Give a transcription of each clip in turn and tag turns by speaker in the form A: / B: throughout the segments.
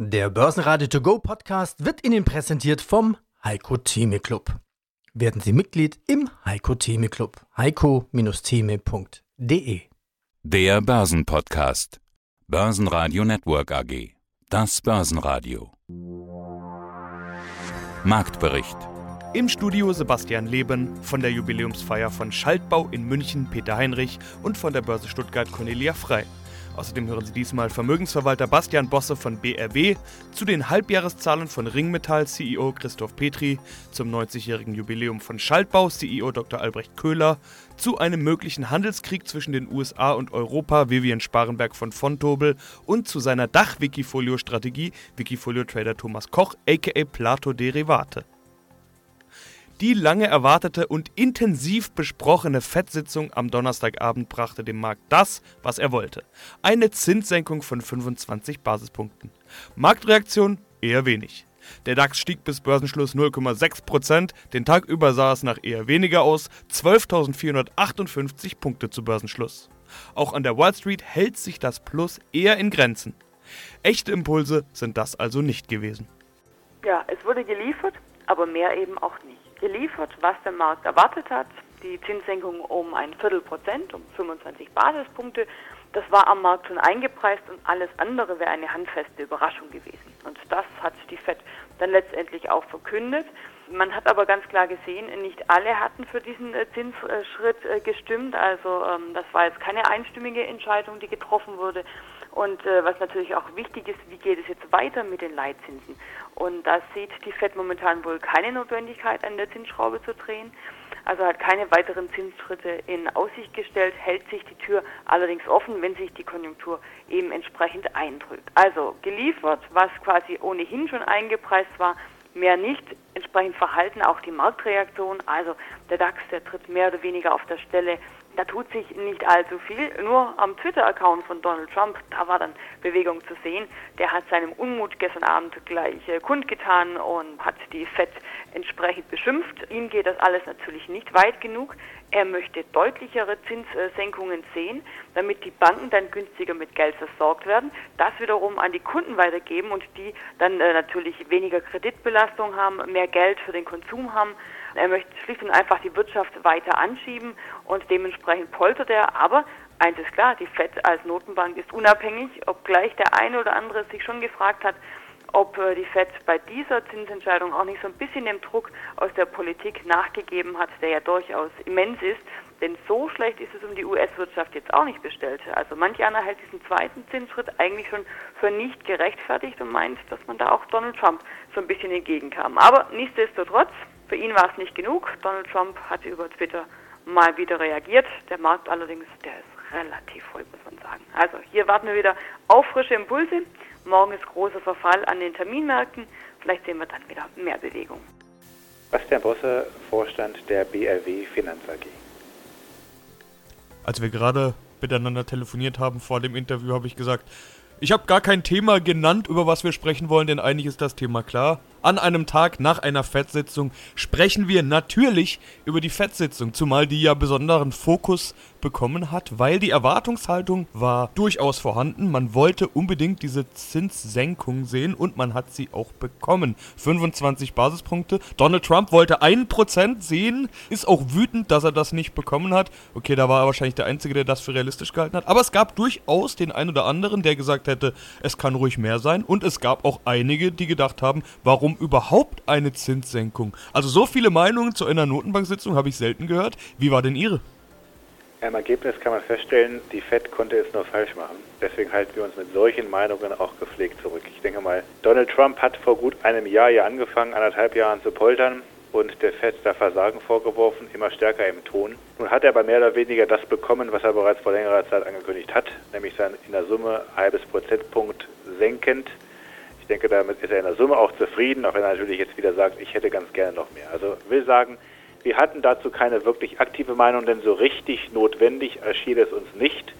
A: Der Börsenradio To Go Podcast wird Ihnen präsentiert vom Heiko Theme Club. Werden Sie Mitglied im Heiko Theme Club. heiko-theme.de
B: Der Börsenpodcast. Börsenradio Network AG. Das Börsenradio. Marktbericht.
C: Im Studio Sebastian Leben von der Jubiläumsfeier von Schaltbau in München Peter Heinrich und von der Börse Stuttgart Cornelia Frei. Außerdem hören Sie diesmal Vermögensverwalter Bastian Bosse von BRW zu den Halbjahreszahlen von Ringmetall CEO Christoph Petri, zum 90-jährigen Jubiläum von Schaltbau CEO Dr. Albrecht Köhler, zu einem möglichen Handelskrieg zwischen den USA und Europa Vivian Sparenberg von Fontobel und zu seiner Dach-Wikifolio-Strategie Wikifolio-Trader Thomas Koch aka Plato Derivate. Die lange erwartete und intensiv besprochene FED-Sitzung am Donnerstagabend brachte dem Markt das, was er wollte. Eine Zinssenkung von 25 Basispunkten. Marktreaktion eher wenig. Der DAX stieg bis Börsenschluss 0,6%, den Tag über sah es nach eher weniger aus, 12.458 Punkte zu Börsenschluss. Auch an der Wall Street hält sich das Plus eher in Grenzen. Echte Impulse sind das also nicht gewesen.
D: Ja, es wurde geliefert, aber mehr eben auch nicht geliefert, was der Markt erwartet hat. Die Zinssenkung um ein Viertelprozent, um 25 Basispunkte. Das war am Markt schon eingepreist und alles andere wäre eine handfeste Überraschung gewesen. Und das hat die FED dann letztendlich auch verkündet. Man hat aber ganz klar gesehen, nicht alle hatten für diesen äh, Zinsschritt äh, gestimmt. Also ähm, das war jetzt keine einstimmige Entscheidung, die getroffen wurde. Und äh, was natürlich auch wichtig ist, wie geht es jetzt weiter mit den Leitzinsen? Und da sieht die FED momentan wohl keine Notwendigkeit, an der Zinsschraube zu drehen. Also hat keine weiteren Zinsschritte in Aussicht gestellt, hält sich die Tür allerdings offen, wenn sich die Konjunktur eben entsprechend eindrückt. Also geliefert, was quasi ohnehin schon eingepreist war, mehr nicht. Entsprechend verhalten auch die Marktreaktion. Also der DAX, der tritt mehr oder weniger auf der Stelle da tut sich nicht allzu viel. Nur am Twitter-Account von Donald Trump, da war dann Bewegung zu sehen. Der hat seinem Unmut gestern Abend gleich äh, kundgetan und hat die FED entsprechend beschimpft. Ihm geht das alles natürlich nicht weit genug. Er möchte deutlichere Zinssenkungen sehen, damit die Banken dann günstiger mit Geld versorgt werden, das wiederum an die Kunden weitergeben und die dann äh, natürlich weniger Kreditbelastung haben, mehr Geld für den Konsum haben. Er möchte schlicht und einfach die Wirtschaft weiter anschieben und dementsprechend poltert er. Aber eins ist klar, die FED als Notenbank ist unabhängig, obgleich der eine oder andere sich schon gefragt hat, ob äh, die FED bei dieser Zinsentscheidung auch nicht so ein bisschen dem Druck aus der Politik nachgegeben hat, der ja durchaus immens ist. Denn so schlecht ist es um die US-Wirtschaft jetzt auch nicht bestellt. Also manch einer hält diesen zweiten Zinsschritt eigentlich schon für nicht gerechtfertigt und meint, dass man da auch Donald Trump so ein bisschen entgegenkam. Aber nichtsdestotrotz, für ihn war es nicht genug. Donald Trump hat über Twitter mal wieder reagiert. Der Markt allerdings, der ist relativ voll, muss man sagen. Also hier warten wir wieder auf frische Impulse. Morgen ist großer Verfall an den Terminmärkten. Vielleicht sehen wir dann wieder mehr Bewegung.
E: Bastian Bosse, Vorstand der BRW Finanz AG.
C: Als wir gerade miteinander telefoniert haben vor dem Interview, habe ich gesagt, ich habe gar kein Thema genannt, über was wir sprechen wollen, denn eigentlich ist das Thema klar. An einem Tag nach einer FED-Sitzung sprechen wir natürlich über die FED-Sitzung, zumal die ja besonderen Fokus bekommen hat, weil die Erwartungshaltung war durchaus vorhanden. Man wollte unbedingt diese Zinssenkung sehen und man hat sie auch bekommen. 25 Basispunkte. Donald Trump wollte 1% sehen, ist auch wütend, dass er das nicht bekommen hat. Okay, da war er wahrscheinlich der Einzige, der das für realistisch gehalten hat. Aber es gab durchaus den einen oder anderen, der gesagt hätte, es kann ruhig mehr sein. Und es gab auch einige, die gedacht haben, warum warum überhaupt eine Zinssenkung? Also so viele Meinungen zu einer Notenbanksitzung habe ich selten gehört. Wie war denn Ihre?
E: Im Ergebnis kann man feststellen, die FED konnte es nur falsch machen. Deswegen halten wir uns mit solchen Meinungen auch gepflegt zurück. Ich denke mal, Donald Trump hat vor gut einem Jahr hier angefangen, anderthalb Jahren zu poltern und der FED da Versagen vorgeworfen, immer stärker im Ton. Nun hat er aber mehr oder weniger das bekommen, was er bereits vor längerer Zeit angekündigt hat, nämlich sein in der Summe halbes Prozentpunkt senkend denke, damit ist er in der Summe auch zufrieden, auch wenn er natürlich jetzt wieder sagt, ich hätte ganz gerne noch mehr. Also will sagen, wir hatten dazu keine wirklich aktive Meinung, denn so richtig notwendig erschien es uns nicht.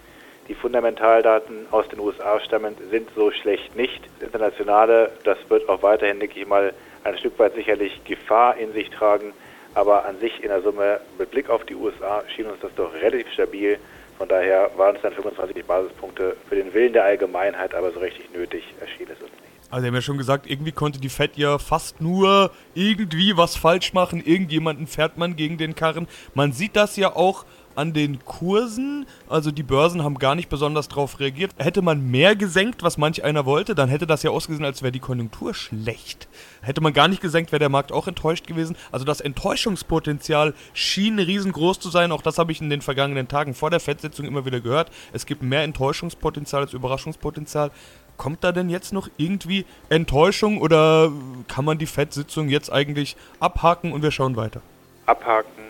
E: Die Fundamentaldaten aus den USA stammend sind so schlecht nicht. Das Internationale, das wird auch weiterhin, denke ich mal, ein Stück weit sicherlich Gefahr in sich tragen. Aber an sich in der Summe, mit Blick auf die USA, schien uns das doch relativ stabil. Von daher waren es dann 25 Basispunkte für den Willen der Allgemeinheit, aber so richtig nötig erschien es uns nicht.
C: Also Sie haben ja schon gesagt, irgendwie konnte die Fed ja fast nur irgendwie was falsch machen. Irgendjemanden fährt man gegen den Karren. Man sieht das ja auch an den Kursen. Also die Börsen haben gar nicht besonders darauf reagiert. Hätte man mehr gesenkt, was manch einer wollte, dann hätte das ja ausgesehen, als wäre die Konjunktur schlecht. Hätte man gar nicht gesenkt, wäre der Markt auch enttäuscht gewesen. Also das Enttäuschungspotenzial schien riesengroß zu sein. Auch das habe ich in den vergangenen Tagen vor der FED-Sitzung immer wieder gehört. Es gibt mehr Enttäuschungspotenzial als Überraschungspotenzial. Kommt da denn jetzt noch irgendwie Enttäuschung oder kann man die FED-Sitzung jetzt eigentlich abhaken und wir schauen weiter?
E: Abhaken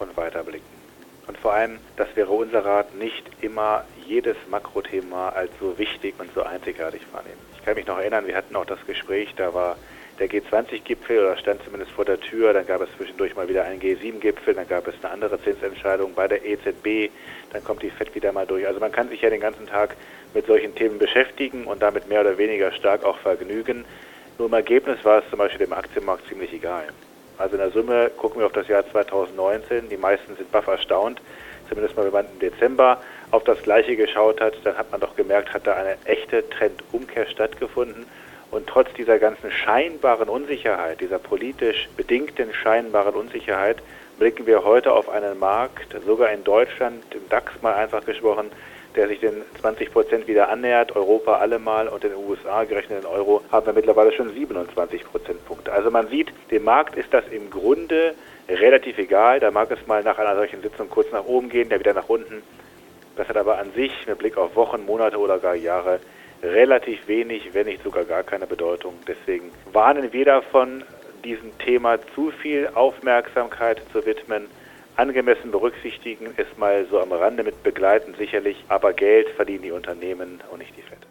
E: und weiterblicken. Und vor allem, das wäre unser Rat, nicht immer jedes Makrothema als so wichtig und so einzigartig wahrnehmen. Ich kann mich noch erinnern, wir hatten auch das Gespräch, da war der G20-Gipfel oder stand zumindest vor der Tür, dann gab es zwischendurch mal wieder einen G7-Gipfel, dann gab es eine andere Zinsentscheidung bei der EZB, dann kommt die FED wieder mal durch. Also man kann sich ja den ganzen Tag mit solchen Themen beschäftigen und damit mehr oder weniger stark auch vergnügen. Nur im Ergebnis war es zum Beispiel dem Aktienmarkt ziemlich egal. Also in der Summe gucken wir auf das Jahr 2019. Die meisten sind baff erstaunt. Zumindest mal, wenn man im Dezember auf das Gleiche geschaut hat, dann hat man doch gemerkt, hat da eine echte Trendumkehr stattgefunden. Und trotz dieser ganzen scheinbaren Unsicherheit, dieser politisch bedingten scheinbaren Unsicherheit, blicken wir heute auf einen Markt, sogar in Deutschland, im DAX mal einfach gesprochen, der sich den 20 Prozent wieder annähert. Europa allemal und in den USA gerechnet in Euro haben wir mittlerweile schon 27 Prozentpunkte. Also man sieht, dem Markt ist das im Grunde relativ egal. Da mag es mal nach einer solchen Sitzung kurz nach oben gehen, der wieder nach unten. Das hat aber an sich mit Blick auf Wochen, Monate oder gar Jahre relativ wenig, wenn nicht sogar gar keine Bedeutung. Deswegen warnen wir davon, diesem Thema zu viel Aufmerksamkeit zu widmen angemessen berücksichtigen, ist mal so am Rande mit begleiten sicherlich, aber Geld verdienen die Unternehmen und nicht die Fed.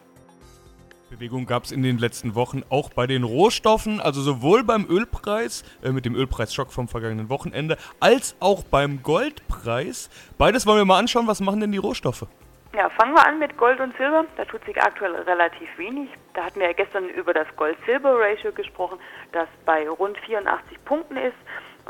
C: Bewegung gab es in den letzten Wochen auch bei den Rohstoffen, also sowohl beim Ölpreis, äh, mit dem Ölpreisschock vom vergangenen Wochenende, als auch beim Goldpreis. Beides wollen wir mal anschauen. Was machen denn die Rohstoffe?
D: Ja, fangen wir an mit Gold und Silber. Da tut sich aktuell relativ wenig. Da hatten wir ja gestern über das Gold-Silber-Ratio gesprochen, das bei rund 84 Punkten ist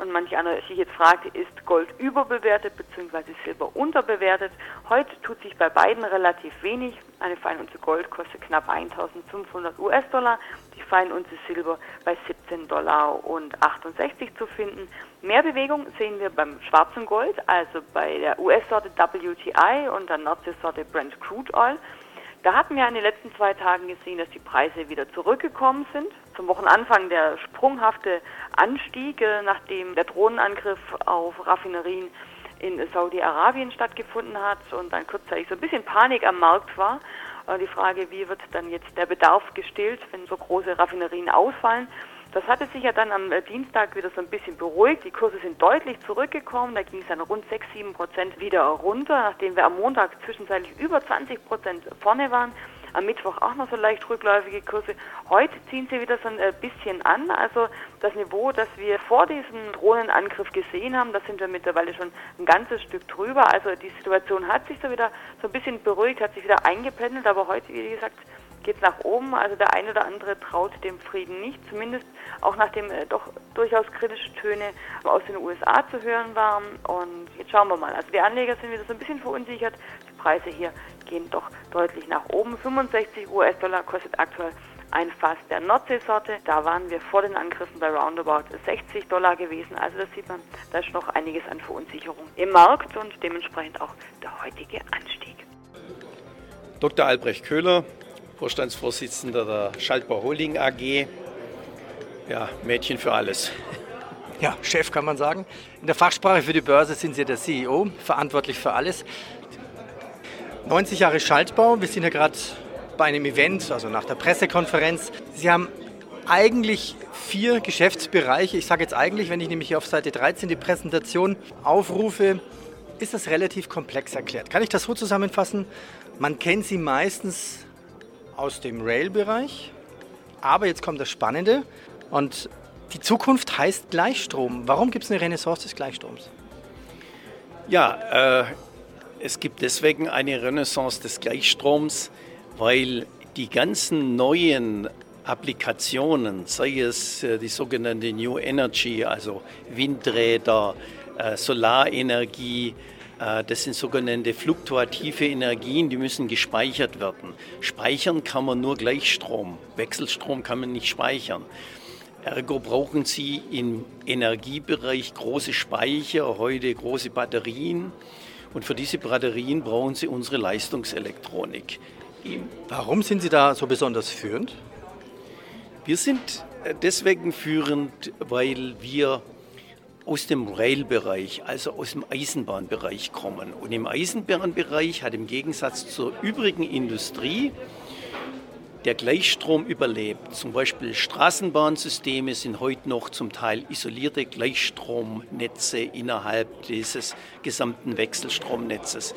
D: und manch einer sich jetzt fragt, ist Gold überbewertet bzw. Silber unterbewertet. Heute tut sich bei beiden relativ wenig. Eine Feinunze Gold kostet knapp 1500 US-Dollar, die Feinunze Silber bei 17 Dollar und 68 zu finden. Mehr Bewegung sehen wir beim schwarzen Gold, also bei der US-Sorte WTI und der Nordseesorte Brent Crude Oil. Da hatten wir in den letzten zwei Tagen gesehen, dass die Preise wieder zurückgekommen sind. Zum Wochenanfang der sprunghafte Anstieg, äh, nachdem der Drohnenangriff auf Raffinerien in Saudi-Arabien stattgefunden hat und dann kurzzeitig so ein bisschen Panik am Markt war. Äh, die Frage, wie wird dann jetzt der Bedarf gestillt, wenn so große Raffinerien ausfallen? Das hatte sich ja dann am äh, Dienstag wieder so ein bisschen beruhigt. Die Kurse sind deutlich zurückgekommen. Da ging es dann rund 6, 7 Prozent wieder runter, nachdem wir am Montag zwischenzeitlich über 20 Prozent vorne waren. Am Mittwoch auch noch so leicht rückläufige Kurse. Heute ziehen sie wieder so ein äh, bisschen an. Also das Niveau, das wir vor diesem Drohnenangriff gesehen haben, da sind wir mittlerweile schon ein ganzes Stück drüber. Also die Situation hat sich so wieder so ein bisschen beruhigt, hat sich wieder eingependelt. Aber heute, wie gesagt, geht es nach oben. Also der eine oder andere traut dem Frieden nicht, zumindest auch nachdem äh, doch durchaus kritische Töne aus den USA zu hören waren. Und jetzt schauen wir mal. Also die Anleger sind wieder so ein bisschen verunsichert. Die Preise hier gehen doch deutlich nach oben. 65 US-Dollar kostet aktuell ein Fass der Nordseesorte. Da waren wir vor den Angriffen bei roundabout 60 Dollar gewesen. Also da sieht man, da ist noch einiges an Verunsicherung im Markt und dementsprechend auch der heutige Anstieg.
F: Dr. Albrecht Köhler, Vorstandsvorsitzender der Schaltbau Holding AG. Ja, Mädchen für alles.
A: Ja, Chef kann man sagen. In der Fachsprache für die Börse sind Sie der CEO, verantwortlich für alles. 90 Jahre Schaltbau, wir sind ja gerade bei einem Event, also nach der Pressekonferenz. Sie haben eigentlich vier Geschäftsbereiche. Ich sage jetzt eigentlich, wenn ich nämlich hier auf Seite 13 die Präsentation aufrufe, ist das relativ komplex erklärt. Kann ich das so zusammenfassen? Man kennt sie meistens aus dem Rail-Bereich. Aber jetzt kommt das Spannende und die Zukunft heißt Gleichstrom. Warum gibt es eine Renaissance des Gleichstroms?
F: Ja, äh, es gibt deswegen eine Renaissance des Gleichstroms, weil die ganzen neuen Applikationen, sei es äh, die sogenannte New Energy, also Windräder, äh, Solarenergie, das sind sogenannte fluktuative Energien, die müssen gespeichert werden. Speichern kann man nur Gleichstrom. Wechselstrom kann man nicht speichern. Ergo brauchen Sie im Energiebereich große Speicher, heute große Batterien. Und für diese Batterien brauchen Sie unsere Leistungselektronik.
A: Warum sind Sie da so besonders führend?
F: Wir sind äh, deswegen führend, weil wir aus dem Rail-Bereich, also aus dem Eisenbahnbereich kommen. Und im Eisenbahnbereich hat im Gegensatz zur übrigen Industrie der Gleichstrom überlebt. Zum Beispiel Straßenbahnsysteme sind heute noch zum Teil isolierte Gleichstromnetze innerhalb dieses gesamten Wechselstromnetzes.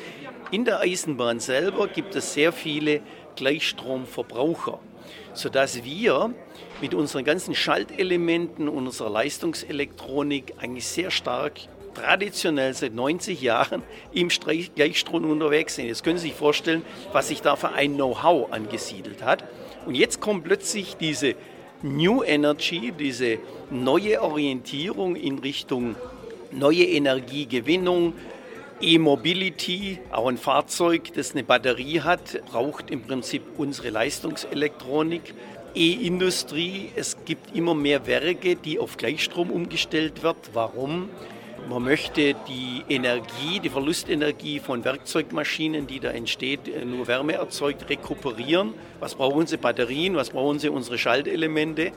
F: In der Eisenbahn selber gibt es sehr viele Gleichstromverbraucher, sodass wir mit unseren ganzen Schaltelementen und unserer Leistungselektronik eigentlich sehr stark traditionell seit 90 Jahren im Gleichstrom unterwegs sind. Jetzt können Sie sich vorstellen, was sich da für ein Know-how angesiedelt hat. Und jetzt kommt plötzlich diese New Energy, diese neue Orientierung in Richtung neue Energiegewinnung, E-Mobility, auch ein Fahrzeug, das eine Batterie hat, braucht im Prinzip unsere Leistungselektronik. E-Industrie, es gibt immer mehr Werke, die auf Gleichstrom umgestellt wird. Warum? Man möchte die Energie, die Verlustenergie von Werkzeugmaschinen, die da entsteht, äh, nur Wärme erzeugt, rekuperieren. Was brauchen sie? Batterien, was brauchen sie? Unsere Schaltelemente.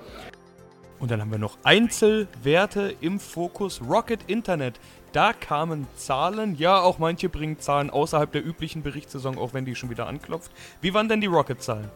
C: Und dann haben wir noch Einzelwerte im Fokus. Rocket Internet. Da kamen Zahlen. Ja, auch manche bringen Zahlen außerhalb der üblichen Berichtssaison, auch wenn die schon wieder anklopft. Wie waren denn die Rocket-Zahlen?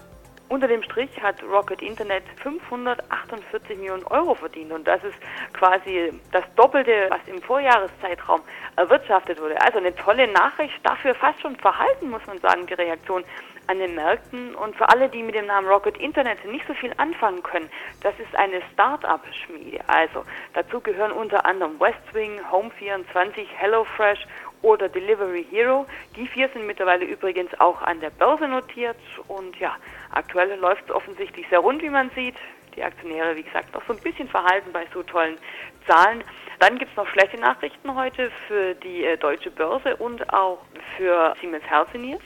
D: Unter dem Strich hat Rocket Internet 548 Millionen Euro verdient und das ist quasi das Doppelte, was im Vorjahreszeitraum erwirtschaftet wurde. Also eine tolle Nachricht, dafür fast schon verhalten, muss man sagen, die Reaktion an den Märkten. Und für alle, die mit dem Namen Rocket Internet nicht so viel anfangen können, das ist eine Start-up-Schmiede. Also dazu gehören unter anderem Westwing, Home24, HelloFresh oder Delivery Hero. Die vier sind mittlerweile übrigens auch an der Börse notiert und ja, aktuell läuft es offensichtlich sehr rund, wie man sieht. Die Aktionäre, wie gesagt, noch so ein bisschen verhalten bei so tollen Zahlen. Dann gibt es noch schlechte Nachrichten heute für die äh, deutsche Börse und auch für Siemens Healthineers.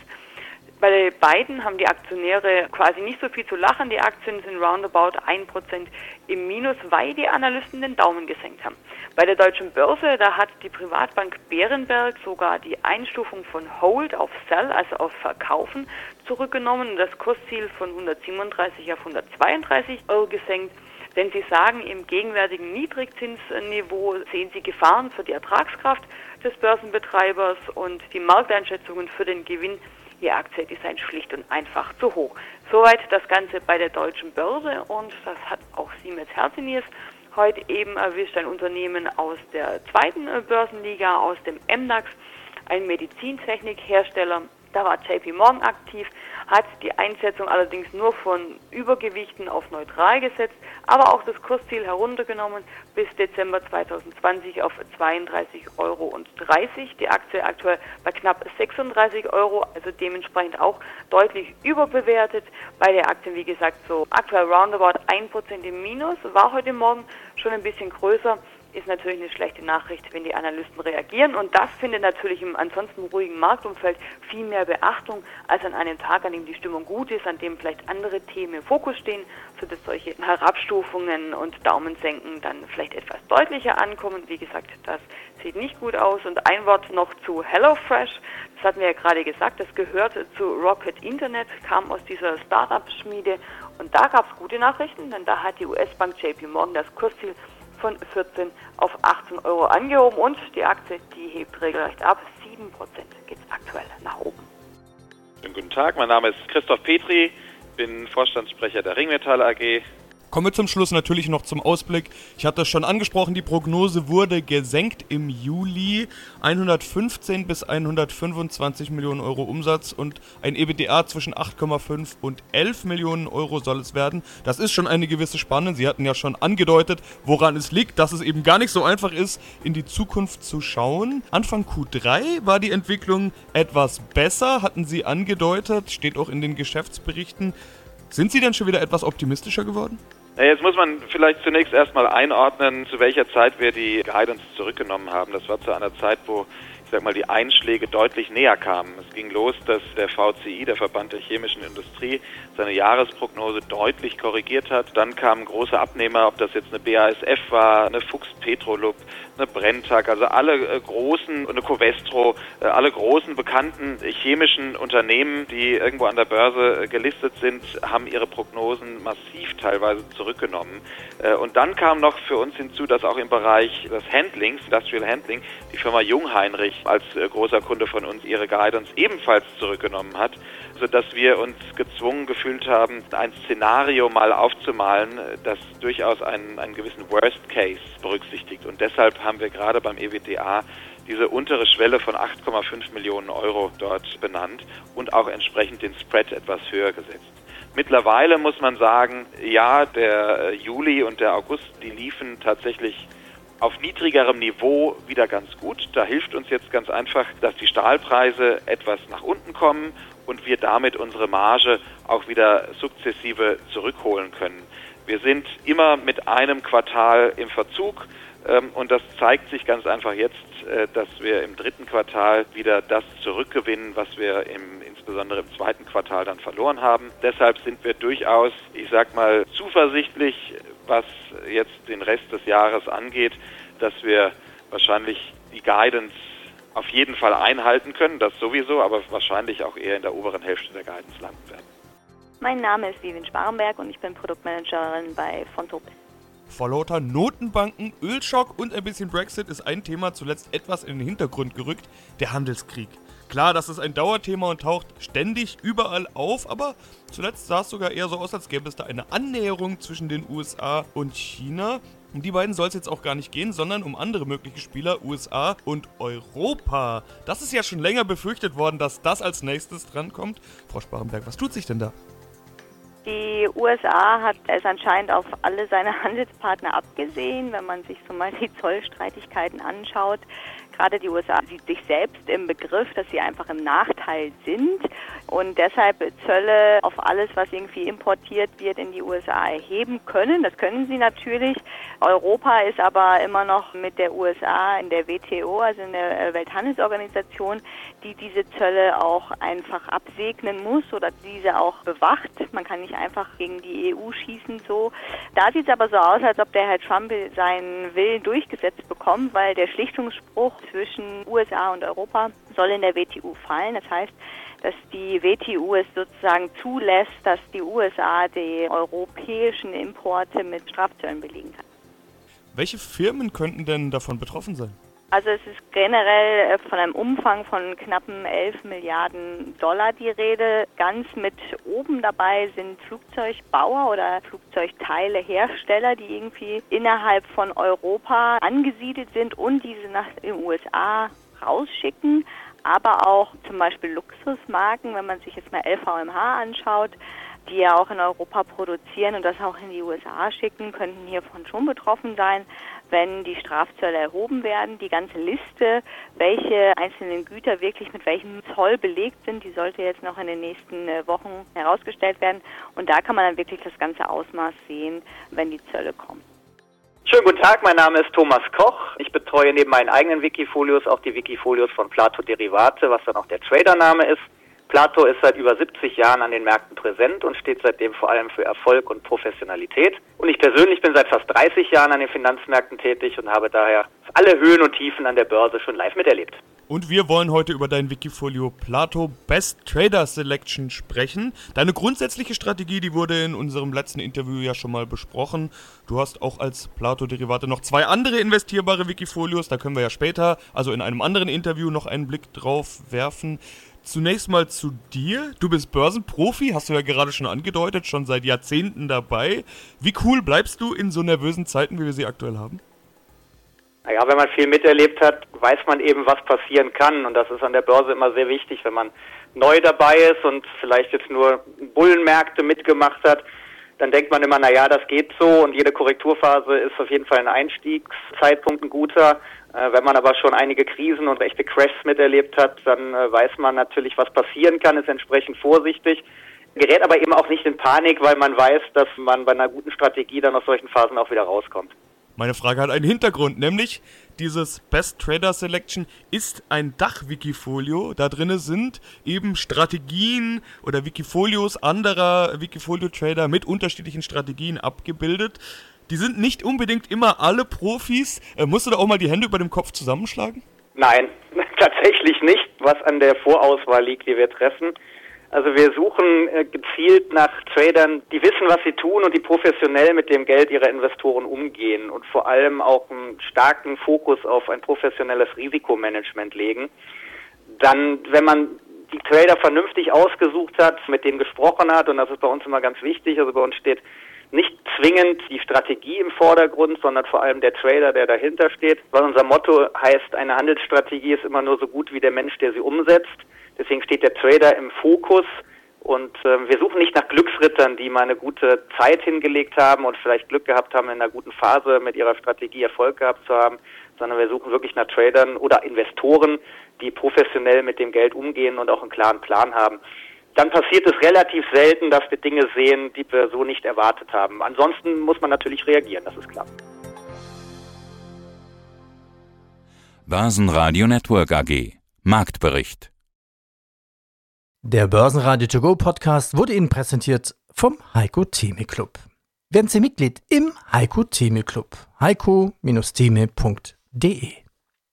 D: Bei beiden haben die Aktionäre quasi nicht so viel zu lachen. Die Aktien sind roundabout 1% im Minus, weil die Analysten den Daumen gesenkt haben. Bei der deutschen Börse, da hat die Privatbank Bärenberg sogar die Einstufung von Hold auf Sell, also auf Verkaufen, zurückgenommen und das Kursziel von 137 auf 132 Euro gesenkt. Denn sie sagen, im gegenwärtigen Niedrigzinsniveau sehen sie Gefahren für die Ertragskraft des Börsenbetreibers und die Markteinschätzungen für den Gewinn die Aktie ist ein schlicht und einfach zu hoch. Soweit das Ganze bei der deutschen Börse und das hat auch Siemens Healthineers heute eben erwischt, ein Unternehmen aus der zweiten Börsenliga, aus dem MDAX, ein Medizintechnikhersteller. Da war JP Morgan aktiv, hat die Einsetzung allerdings nur von Übergewichten auf neutral gesetzt, aber auch das Kursziel heruntergenommen bis Dezember 2020 auf 32,30 Euro. Die Aktie aktuell bei knapp 36 Euro, also dementsprechend auch deutlich überbewertet. Bei der Aktie, wie gesagt, so aktuell roundabout 1% im Minus, war heute Morgen schon ein bisschen größer ist natürlich eine schlechte Nachricht, wenn die Analysten reagieren. Und das findet natürlich im ansonsten ruhigen Marktumfeld viel mehr Beachtung als an einem Tag, an dem die Stimmung gut ist, an dem vielleicht andere Themen im Fokus stehen, sodass solche Herabstufungen und Daumensenken dann vielleicht etwas deutlicher ankommen. Wie gesagt, das sieht nicht gut aus. Und ein Wort noch zu HelloFresh. Das hatten wir ja gerade gesagt, das gehört zu Rocket Internet, kam aus dieser Startup-Schmiede. Und da gab es gute Nachrichten, denn da hat die US-Bank JP Morgan das Kursziel von 14 auf 18 Euro angehoben und die Aktie, die hebt regelrecht ab. 7% geht es aktuell nach oben.
G: Guten Tag, mein Name ist Christoph Petri, bin Vorstandssprecher der Ringmetall AG.
C: Kommen wir zum Schluss natürlich noch zum Ausblick. Ich hatte es schon angesprochen, die Prognose wurde gesenkt im Juli. 115 bis 125 Millionen Euro Umsatz und ein EBDA zwischen 8,5 und 11 Millionen Euro soll es werden. Das ist schon eine gewisse Spanne. Sie hatten ja schon angedeutet, woran es liegt, dass es eben gar nicht so einfach ist, in die Zukunft zu schauen. Anfang Q3 war die Entwicklung etwas besser, hatten Sie angedeutet, steht auch in den Geschäftsberichten. Sind Sie denn schon wieder etwas optimistischer geworden?
G: Jetzt muss man vielleicht zunächst erstmal einordnen, zu welcher Zeit wir die Guidance zurückgenommen haben. Das war zu einer Zeit, wo sag mal, die Einschläge deutlich näher kamen. Es ging los, dass der VCI, der Verband der chemischen Industrie, seine Jahresprognose deutlich korrigiert hat. Dann kamen große Abnehmer, ob das jetzt eine BASF war, eine Fuchs Petrolub, eine Brenntag, also alle äh, großen, eine Covestro, äh, alle großen bekannten chemischen Unternehmen, die irgendwo an der Börse äh, gelistet sind, haben ihre Prognosen massiv teilweise zurückgenommen. Und dann kam noch für uns hinzu, dass auch im Bereich des Handlings, Industrial Handling, die Firma Jungheinrich als äh, großer Kunde von uns ihre Guidance ebenfalls zurückgenommen hat, sodass wir uns gezwungen gefühlt haben, ein Szenario mal aufzumalen, das durchaus einen, einen gewissen Worst Case berücksichtigt. Und deshalb haben wir gerade beim EWTA diese untere Schwelle von 8,5 Millionen Euro dort benannt und auch entsprechend den Spread etwas höher gesetzt. Mittlerweile muss man sagen, ja, der Juli und der August, die liefen tatsächlich auf niedrigerem Niveau wieder ganz gut. Da hilft uns jetzt ganz einfach, dass die Stahlpreise etwas nach unten kommen und wir damit unsere Marge auch wieder sukzessive zurückholen können. Wir sind immer mit einem Quartal im Verzug ähm, und das zeigt sich ganz einfach jetzt, äh, dass wir im dritten Quartal wieder das zurückgewinnen, was wir im, insbesondere im zweiten Quartal dann verloren haben. Deshalb sind wir durchaus, ich sag mal, zuversichtlich, was jetzt den Rest des Jahres angeht, dass wir wahrscheinlich die Guidance auf jeden Fall einhalten können, das sowieso, aber wahrscheinlich auch eher in der oberen Hälfte der Guidance landen werden.
H: Mein Name ist Vivian Sparenberg und ich bin Produktmanagerin bei Fontobel.
C: Vor lauter Notenbanken, Ölschock und ein bisschen Brexit ist ein Thema zuletzt etwas in den Hintergrund gerückt, der Handelskrieg. Klar, das ist ein Dauerthema und taucht ständig überall auf, aber zuletzt sah es sogar eher so aus, als gäbe es da eine Annäherung zwischen den USA und China. Um die beiden soll es jetzt auch gar nicht gehen, sondern um andere mögliche Spieler, USA und Europa. Das ist ja schon länger befürchtet worden, dass das als nächstes drankommt. Frau Sparenberg, was tut sich denn da?
H: Die USA hat es anscheinend auf alle seine Handelspartner abgesehen, wenn man sich so mal die Zollstreitigkeiten anschaut. Gerade die USA sieht sich selbst im Begriff, dass sie einfach im Nachteil sind und deshalb Zölle auf alles, was irgendwie importiert wird, in die USA erheben können. Das können sie natürlich. Europa ist aber immer noch mit der USA in der WTO, also in der Welthandelsorganisation, die diese Zölle auch einfach absegnen muss oder diese auch bewacht. Man kann nicht einfach gegen die EU schießen so. Da sieht es aber so aus, als ob der Herr Trump seinen Willen durchgesetzt bekommt, weil der Schlichtungsspruch zwischen USA und Europa soll in der WTO fallen. Das heißt, dass die WTO es sozusagen zulässt, dass die USA die europäischen Importe mit Strafzöllen belegen kann.
C: Welche Firmen könnten denn davon betroffen sein?
H: Also es ist generell äh, von einem Umfang von knappen 11 Milliarden Dollar die Rede. Ganz mit oben dabei sind Flugzeugbauer oder Flugzeugteilehersteller, die irgendwie innerhalb von Europa angesiedelt sind und diese nach den USA rausschicken. Aber auch zum Beispiel Luxusmarken, wenn man sich jetzt mal LVMH anschaut, die ja auch in Europa produzieren und das auch in die USA schicken, könnten hiervon schon betroffen sein wenn die Strafzölle erhoben werden. Die ganze Liste, welche einzelnen Güter wirklich mit welchem Zoll belegt sind, die sollte jetzt noch in den nächsten äh, Wochen herausgestellt werden. Und da kann man dann wirklich das ganze Ausmaß sehen, wenn die Zölle kommen.
I: Schönen guten Tag, mein Name ist Thomas Koch. Ich betreue neben meinen eigenen Wikifolios auch die Wikifolios von Plato Derivate, was dann auch der Tradername ist. Plato ist seit über 70 Jahren an den Märkten präsent und steht seitdem vor allem für Erfolg und Professionalität. Und ich persönlich bin seit fast 30 Jahren an den Finanzmärkten tätig und habe daher alle Höhen und Tiefen an der Börse schon live miterlebt.
C: Und wir wollen heute über dein Wikifolio Plato Best Trader Selection sprechen. Deine grundsätzliche Strategie, die wurde in unserem letzten Interview ja schon mal besprochen. Du hast auch als Plato-Derivate noch zwei andere investierbare Wikifolios. Da können wir ja später, also in einem anderen Interview, noch einen Blick drauf werfen. Zunächst mal zu dir. Du bist Börsenprofi, hast du ja gerade schon angedeutet, schon seit Jahrzehnten dabei. Wie cool bleibst du in so nervösen Zeiten, wie wir sie aktuell haben?
I: Naja, wenn man viel miterlebt hat, weiß man eben, was passieren kann. Und das ist an der Börse immer sehr wichtig, wenn man neu dabei ist und vielleicht jetzt nur Bullenmärkte mitgemacht hat. Dann denkt man immer, naja, das geht so und jede Korrekturphase ist auf jeden Fall ein Einstiegszeitpunkt ein guter. Äh, wenn man aber schon einige Krisen und echte Crashs miterlebt hat, dann äh, weiß man natürlich, was passieren kann, ist entsprechend vorsichtig, gerät aber eben auch nicht in Panik, weil man weiß, dass man bei einer guten Strategie dann aus solchen Phasen auch wieder rauskommt.
C: Meine Frage hat einen Hintergrund, nämlich dieses Best Trader Selection ist ein Dach-Wikifolio. Da drin sind eben Strategien oder Wikifolios anderer Wikifolio-Trader mit unterschiedlichen Strategien abgebildet. Die sind nicht unbedingt immer alle Profis. Äh, musst du da auch mal die Hände über dem Kopf zusammenschlagen?
I: Nein, tatsächlich nicht, was an der Vorauswahl liegt, die wir treffen. Also wir suchen äh, gezielt nach Tradern, die wissen, was sie tun und die professionell mit dem Geld ihrer Investoren umgehen und vor allem auch einen starken Fokus auf ein professionelles Risikomanagement legen. Dann, wenn man die Trader vernünftig ausgesucht hat, mit denen gesprochen hat, und das ist bei uns immer ganz wichtig, also bei uns steht nicht zwingend die Strategie im Vordergrund, sondern vor allem der Trader, der dahinter steht. Weil unser Motto heißt, eine Handelsstrategie ist immer nur so gut wie der Mensch, der sie umsetzt. Deswegen steht der Trader im Fokus und äh, wir suchen nicht nach Glücksrittern, die mal eine gute Zeit hingelegt haben und vielleicht Glück gehabt haben, in einer guten Phase mit ihrer Strategie Erfolg gehabt zu haben, sondern wir suchen wirklich nach Tradern oder Investoren, die professionell mit dem Geld umgehen und auch einen klaren Plan haben. Dann passiert es relativ selten, dass wir Dinge sehen, die wir so nicht erwartet haben. Ansonsten muss man natürlich reagieren, das ist klar.
B: Börsenradio Network AG Marktbericht
A: der Börsenradio To Go Podcast wurde Ihnen präsentiert vom Heiko Theme Club. Werden Sie Mitglied im Heiko Theme Club. heiko-theme.de